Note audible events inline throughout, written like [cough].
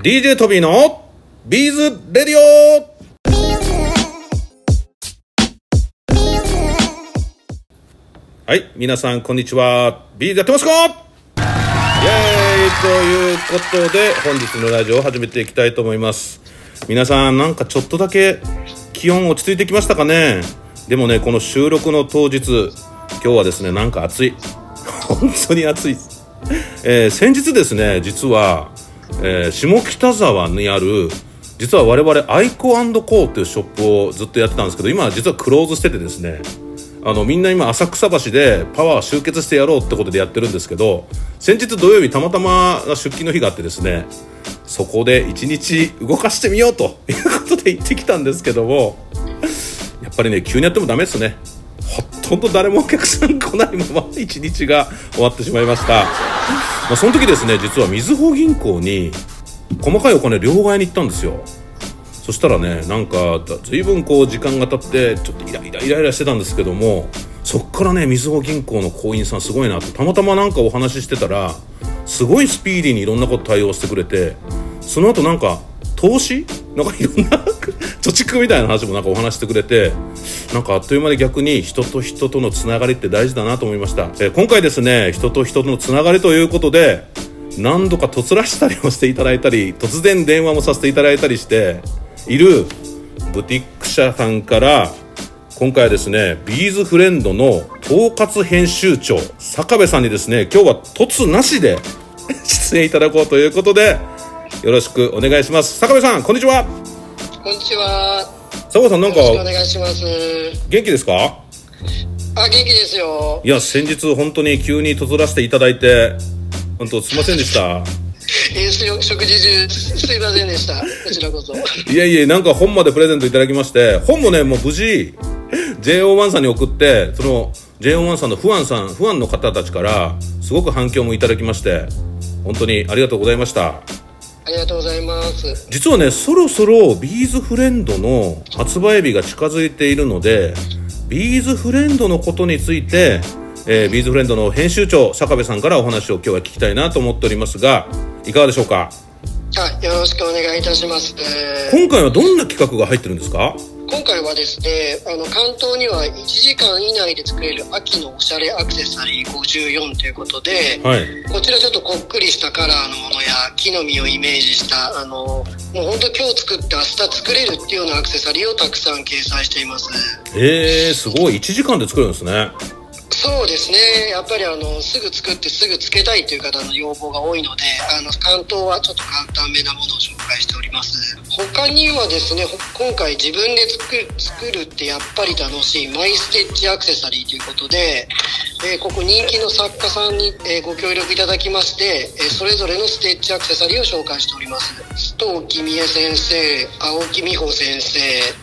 DJ トビーのビーズレディオはい、皆さんこんにちは。ビーズやってますか？イエーイということで、本日のラジオを始めていきたいと思います。皆さん、なんかちょっとだけ気温落ち着いてきましたかね？でもね、この収録の当日、今日はですね、なんか暑い。本当に暑い。えー先日ですね、実は、えー下北沢にある、実は我々アイココーっていうショップをずっとやってたんですけど、今実はクローズしててですね、あのみんな今浅草橋でパワー集結してやろうってことでやってるんですけど先日土曜日たまたま出勤の日があってですねそこで一日動かしてみようということで行ってきたんですけどもやっぱりね急にやってもダメですね。ほとんど誰もお客さん来ないまま一日が終わってしまいました、まあ、その時ですね実はみずほ銀行に細かいお金両替に行ったんですよ。そしたらねなんか随分こう時間が経ってちょっとイライライライラしてたんですけどもそっからねみずほ銀行の行員さんすごいなってたまたまなんかお話ししてたらすごいスピーディーにいろんなこと対応してくれてその後なんか投資？なんかいろんな [laughs] 貯蓄みたいな話もなんかお話してくれてなんかあっという間に逆に人と人とのつながりって大事だなと思いました、えー今回ですね人と人とのつながりということで何度かとつらしたりもしていただいたり突然電話もさせていただいたりしているブティック社さんから今回はですねビーズフレンドの統括編集長坂部さんにですね今日は突なしで [laughs] 出演いただこうということでよろしくお願いします坂部さんこんにちはこんにちは。坂部さんなんかお願いします。元気ですか？あ、元気ですよ。いや先日本当に急に突らせていただいて本当すいませんでした食事中、すいませんでした。こちらこそ。いやいや、なんか本までプレゼントいただきまして、本もね、もう無事、JO1 さんに送って、その JO1 さんのファンさん、ファンの方たちから、すごく反響もいただきまして、本当にありがとうございました。ありがとうございます。実はね、そろそろビーズフレンドの発売日が近づいているので、ビーズフレンドのことについて、えービーズフレンドの編集長、坂部さんからお話を今日は聞きたいなと思っておりますが、いかがでしょうか？あ、よろしくお願いいたします。今回はどんな企画が入ってるんですか？今回はですね、あの、関東には1時間以内で作れる秋のおしゃれアクセサリー54ということで、はい。こちらちょっとこっくりしたカラーのものや木の実をイメージした、あの、もう本当今日作って明日作れるっていうようなアクセサリーをたくさん掲載しています。えー、すごい。1時間で作るんですね。そうですね。やっぱりあの、すぐ作ってすぐつけたいという方の要望が多いので、あの、関東はちょっと簡単めなものを紹介しております。他にはですね、今回自分で作る作るってやっぱり楽しいマイステッチアクセサリーということで、えーここ人気の作家さんに、えーご協力いただきまして、えーそれぞれのステッチアクセサリーを紹介しております。須藤君江先生、青木美穂先生、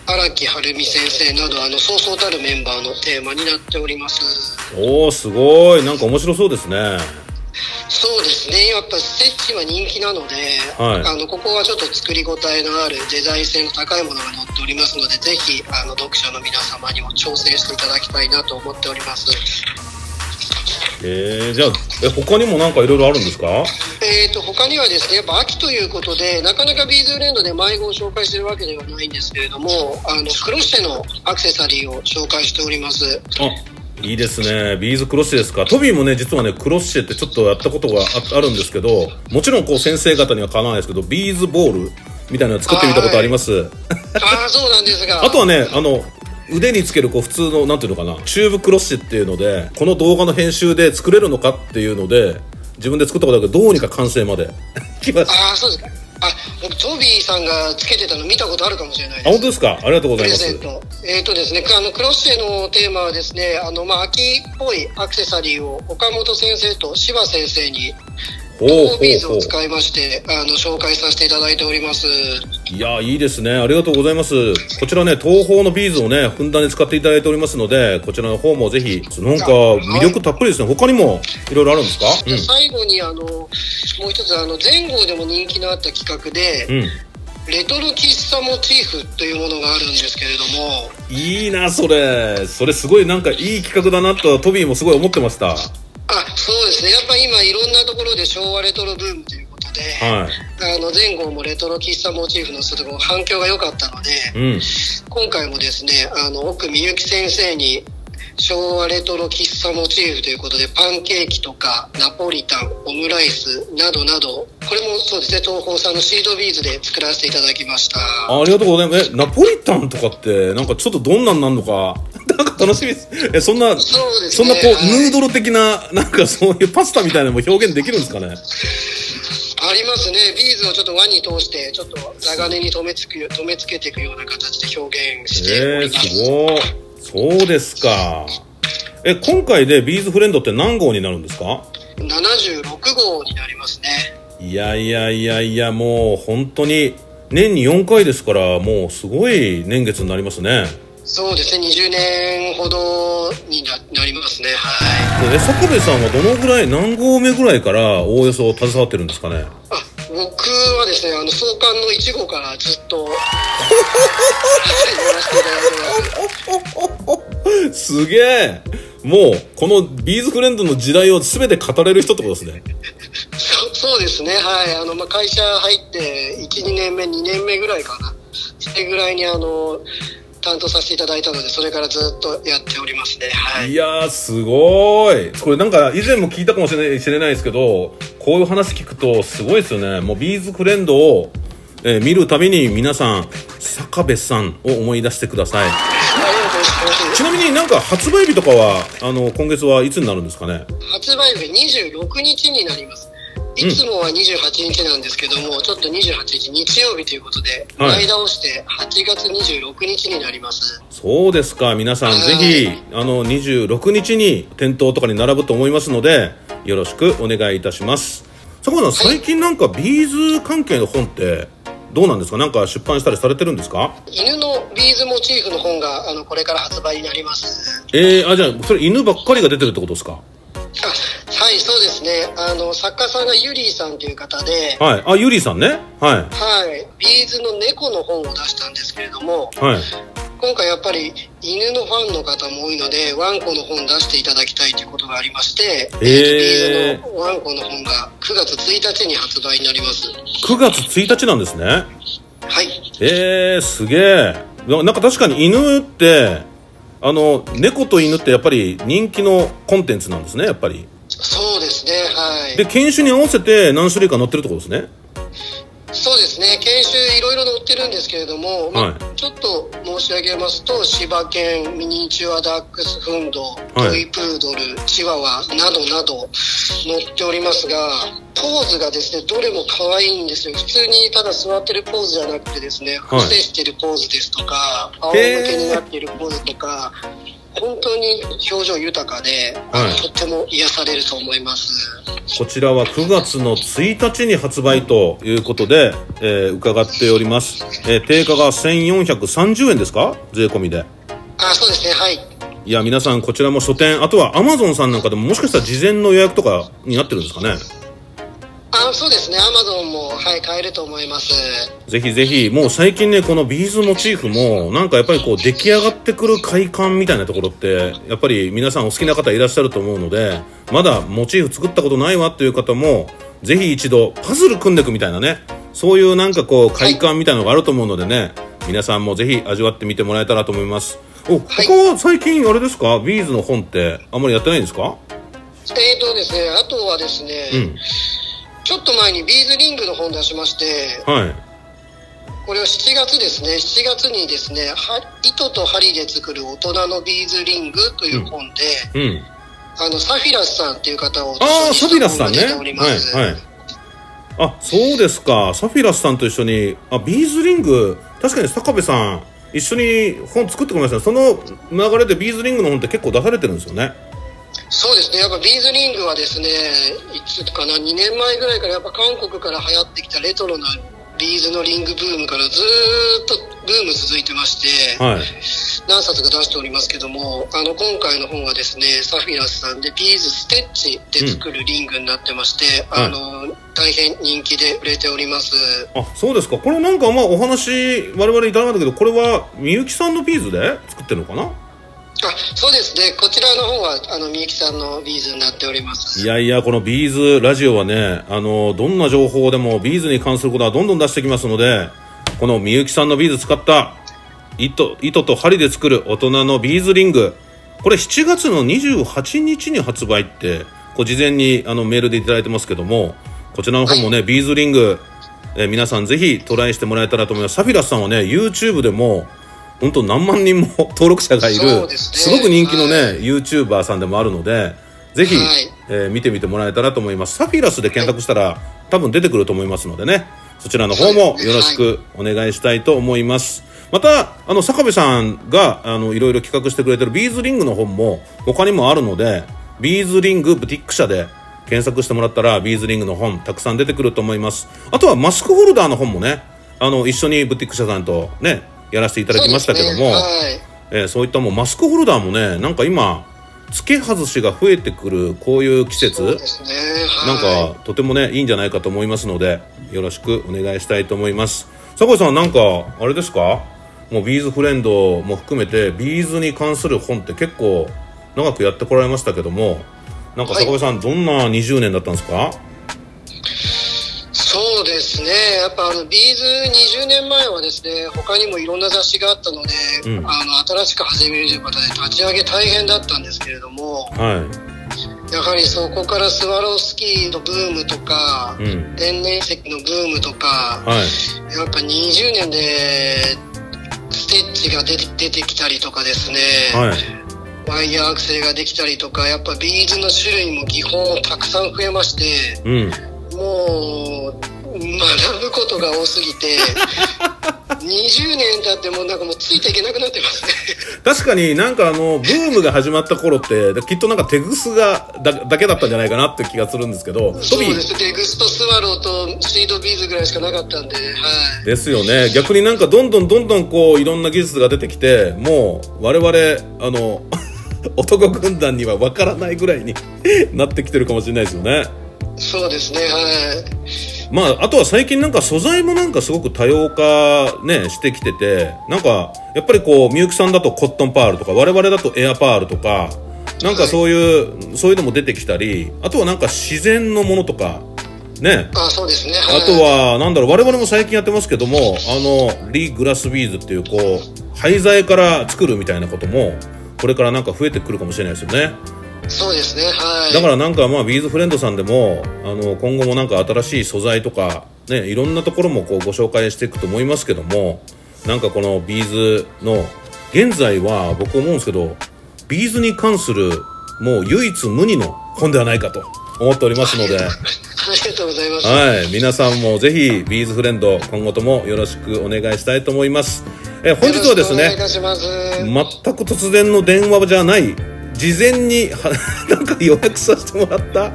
荒木晴美先生など、あの、そうそうたるメンバーのテーマになっております。おー、すごい。なんか面白そうですね。そうですね。やっぱステッチは人気なので、はいあの、ここはちょっと作り応えのあるデザイン性の高いものが載っておりますので、ぜひ、あの、読者の皆様にも挑戦していただきたいなと思っております。えー、じゃあ、え、他にもなんかいろいろあるんですか？えー、と他にはですねやっぱ秋ということでなかなかビーズフレンドで迷子を紹介してるわけではないんですけれどもあのクロッシェのアクセサリーを紹介しておりますあ、いいですね。ビーズクロッシェですか？トビーもね、実はね、クロッシェってちょっとやったことがああるんですけど、もちろんこう先生方にはかなわないですけど、ビーズボールみたいなの作ってみたことあります？ああそうなんですがあとはね、あの、腕につけるこう普通の、なんていうのかな、チューブクロッシェっていうので、この動画の編集で作れるのかっていうので、自分で作ったことだけど、どうにか完成まで [laughs] 来ました。ああそうですかあ僕トビーさんがつけてたの見たことあるかもしれないあ、です。本当ですか？ありがとうごプざいます。えっ、とですね、あの、クロッシェのテーマはですね、あの、まあ、秋っぽいアクセサリーを岡本先生と柴先生に、ビーズを使いまして、あの、紹介させていただいております。いやいいですね。ありがとうございます。こちらね東宝のビーズをねふんだんに使っていただいておりますのでこちらの方もぜひなんか魅力たっぷりですね。他にもいろいろあるんですか？で最後にあのもう一つあの前後でも人気のあった企画で、うん。うんレトロ喫茶モチーフというものがあるんですけれども。いいなそれ。それすごいなんかいい企画だなとトビーもすごい思ってました。あそうですねところで昭和レトロブームということでで、はい。あの前後もレトロ喫茶モチーフのすごい反響が良かったので、うん。今回もですね、あの、奥みゆき先生に、昭和レトロ喫茶モチーフということで、パンケーキとか、ナポリタン、オムライスなどなど、これもそうですね、東宝さんのシードビーズで作らせていただきました。ありがとうございます。えナポリタンとかってなんかちょっとどんなんなんのかなんか楽しみです。えそんなそね。そんなこう、はい。ヌードル的ななんかそういうパスタみたいなのも表現できるんですかね？ありますね、ビーズをちょっと輪に通して、ちょっと長年に留めつく留めつけていくような形で表現しておえー、ります。すごいそうですか。え今回でビーズフレンドって何号になるんですか？76号になりますね。いやいやいやいやもう本当に年に4回ですからもうすごい年月になりますねそうですね、20年ほどにななりますね、はい。え坂部さんはどのぐらい何号目ぐらいからおおよそ携わってるんですかね？あ僕はですね、あの創刊の1号からずっと、す。すげえもうこのビーズフレンドの時代を全て語れる人ってことですねそそうですね、はい。あの、まあ、会社入って1、2年目、2年目ぐらいかな。それぐらいにあの、担当させていただいたので、それからずっとやっておりますね、はい。いやーすごいこれなんか以前も聞いたかもしれない知れないですけどこういう話聞くとすごいですよねもうビーズフレンドを、えー見るたびに皆さん坂部さんを思い出してください。ちなみになんか発売日とかはあの今月はいつになるんですかね？発売日26日になります。いつもは28日なんですけども、ちょっと28日日曜日ということで、はい。前倒して8月26日になります。そうですか。皆さんはい。ぜひあの26日に店頭とかに並ぶと思いますのでよろしくお願いいたします。坂本さん最近なんかビーズ関係の本ってどうなんですか？なんか出版したりされてるんですか？犬のビーズモチーフの本があのこれから発売になります。えー、あじゃあそれ犬ばっかりが出てるってことですか？あはい、そうです。ね。あの作家さんがユリーさんという方で、はい。あゆりさんね。ははい、ビーズの猫の本を出したんですけれども、いはい。今回やっぱり犬のファンの方も多いので、ワンコの本出していただきたいということがありまして、へー。ビーズのワンコの本が9月1日に発売になります。9月1日なんですね。はい。えー、すげえななんか確かに犬ってあの猫と犬ってやっぱり人気のコンテンツなんですねやっぱり。で犬種に合わせて何種類か載ってるってことですね？そうですね、研修いろいろ載ってるんですけれども、まあはい。ちょっと申し上げますと、柴犬、ミニチュアダックスフンド、はい。トイプードル、チワワなどなど載っておりますが、ポーズがですね、どれも可愛いんですよ。普通にただ座ってるポーズじゃなくてですね、はい。伏せしてるポーズですとか、仰向けになっているポーズとか、本当に表情豊かで、はい。とっても癒されると思います。こちらは9月の1日に発売ということで、えー伺っております、えー定価が1430円ですか？税込みで。あ、そうですね、はい。いや皆さんこちらも書店あとはアマゾンさんなんかでももしかしたら事前の予約とかになってるんですかね？あそうですね、アマゾンも、はい、買えると思います。ぜひぜひ、もう最近ね、このビーズモチーフも、なんかやっぱりこう出来上がってくる快感みたいなところって、やっぱり皆さんお好きな方いらっしゃると思うので、まだモチーフ作ったことないわっていう方も、ぜひ一度パズル組んでいくみたいなね、そういうなんかこう快感みたいなのがあると思うのでね、皆さんもぜひ味わってみてもらえたらと思います。お、他は最近あれですか？ビーズの本ってあんまりやってないんですか？えーとですね、あとはですね、うん。ちょっと前にビーズリングの本出しまして、はい。これを7月ですね、7月にですね、は糸と針で作る大人のビーズリングという本で、うん。あの、サフィラスさんっていう方をああ、サフィラスさんね。出ております。はい、はい。あ、そうですか。サフィラスさんと一緒に、あ、ビーズリング、確かに坂部さん、一緒に本作ってくれましたね。その流れでビーズリングの本って結構出されてるんですよね。そうですね、やっぱビーズリングはですね、いつかな、2年前ぐらいからやっぱ韓国から流行ってきたレトロなビーズのリングブームからずーっとブーム続いてまして、はい。何冊か出しておりますけども、あの、今回の本はですね、サフィラスさんでビーズステッチで作るリングになってまして、うんあの、大変人気で売れております。あ、そうですか。これなんかまあお話、我々いただかったけど、これはみゆきさんのビーズで作ってるのかな？あそうですね、こちらの方はあのみゆきさんのビーズになっております。いやいや、このビーズラジオはね、あの、どんな情報でもビーズに関することはどんどん出してきますので、このみゆきさんのビーズ使った糸、糸と針で作る大人のビーズリング。これ7月の28日に発売って、こう事前にあのメールでいただいてますけども、こちらの方もね、ビーズリング、えー皆さんぜひトライしてもらえたらと思います。サフィラスさんはね、YouTube でも、本当何万人も登録者がいる、そうですねごく人気のね、はい YouTuber さんでもあるので、ぜひ、はいえー見てみてもらえたらと思います。サフィラスで検索したら、多分出てくると思いますのでね、そちらの方もよろしくお願いしたいと思います。また、あの、坂部さんが、あの、いろいろ企画してくれてるビーズリングの本も他にもあるので、ビーズリングブティック社で検索してもらったら、ビーズリングの本たくさん出てくると思います。あとはマスクホルダーの本もね、あの、一緒にブティック社さんとね、やらせていただきましたけども、ね。はい。えーそういったもうマスクホルダーもねなんか今付け外しが増えてくるこういう季節そうですね。なんはいかとてもねいいんじゃないかと思いますのでよろしくお願いしたいと思います。坂部さんなんかあれですか？もうビーズフレンドも含めてビーズに関する本って結構長くやってこられましたけどもなんかはい坂部さん、どんな20年だったんですか？そうですね。やっぱあのビーズ20年前はですね、他にもいろんな雑誌があったので、うん。あの新しく始めるということで立ち上げ大変だったんですけれども、はやはりそこからスワロースキーのブームとか、いうん。天然石のブームとか、はい。やっぱ20年でステッチが出て出てきたりとかですね、はい。ワイヤーアクセルができたりとか、やっぱビーズの種類も技法もたくさん増えまして、うん。もう学ぶことが多すぎて20年経ってもうなんかもうついていけなくなってますね。確かになんかあのブームが始まった頃ってきっとなんかテグスがだだけだったんじゃないかなって気がするんですけどそうですテグストスワローとシードビーズぐらいしかなかったんではい。ですよね。逆になんかどんどんどんどんこういろんな技術が出てきてもう我々あの [laughs] 男軍団には分からないぐらいに [laughs] なってきてるかもしれないですよね。そうですね。はいまああとは最近なんか素材もなんかすごく多様化ねしてきててなんかやっぱりこうみゆきさんだとコットンパールとか我々だとエアパールとかなんかそういう、そういうのも出てきたりあとはなんか自然のものとかね。あそうですね。はい。あとは、なんだろう、我々も最近やってますけども、あの、リーグラスビーズっていう、こう、廃材から作るみたいなことも、これからなんか増えてくるかもしれないですよね。そうですねはい。だからなんかまあ、ビーズフレンドさんでも、あの、今後もなんか新しい素材とか、ね、いろんなところもこうご紹介していくと思いますけども、なんかこのビーズの、現在は僕思うんですけど、ビーズに関する、もう唯一無二の本ではないかと思っておりますので、ありがとうございます。はい、皆さんもぜひビーズフレンド今後ともよろしくお願いしたいと思います。え本日はですね、全く突然の電話じゃない。事前には [laughs] なんか予約させてもらった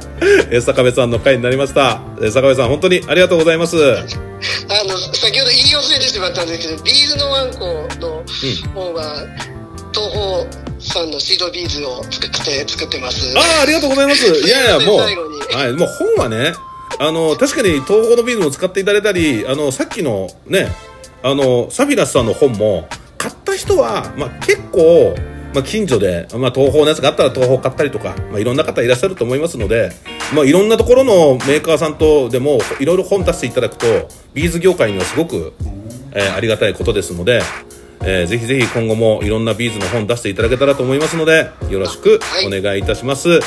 え坂部さんの回になりました。え坂部さん本当にありがとうございます。あの先ほど言い忘れてしまったんですけどビーズのワンコの方は、トーホーさんのシードビーズを作って作ってます。ああありがとうございます。[laughs] いやいやもうはいもう本はねあの確かにトーホーのビーズも使っていただいたりあのさっきのねあのサフィラスさんの本も買った人は、まあ、結構、まあ、近所で、まあ、トーホーのやつがあったらトーホー買ったりとか、まあ、いろんな方いらっしゃると思いますので、まあ、いろんなところのメーカーさんとでもいろいろ本出していただくとビーズ業界にはすごく、えーありがたいことですので、えーぜひぜひ今後もいろんなビーズの本出していただけたらと思いますのでよろしくお願いいたします。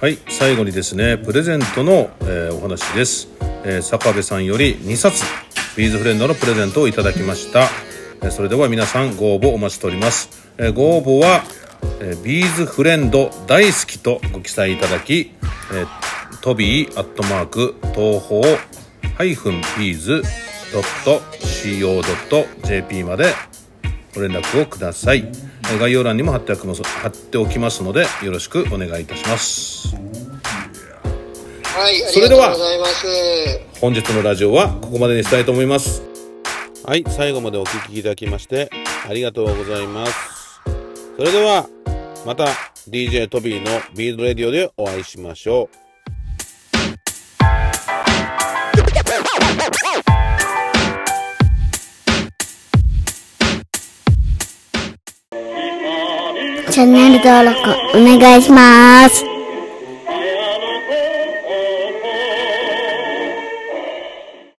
はい、最後にですね、プレゼントの、えーお話です、えー坂部さんより2冊、ビーズフレンドのプレゼントをいただきました。えーそれでは皆さんご応募お待ちしております。えーご応募は、えービーズフレンド大好きとご記載いただき、えートビーアットマーク東方ハイフンビーズドット CO.jp までご連絡をください。えー概要欄にも貼っておきます貼っておきますので、よろしくお願いいたします。はいあそれでは本日のラジオはここまでにしたいと思いますはい最後までお聞きいただきましてありがとうございますそれではまた DJ トビーのビードレディオでお会いしましょうチャンネル登録お願いします。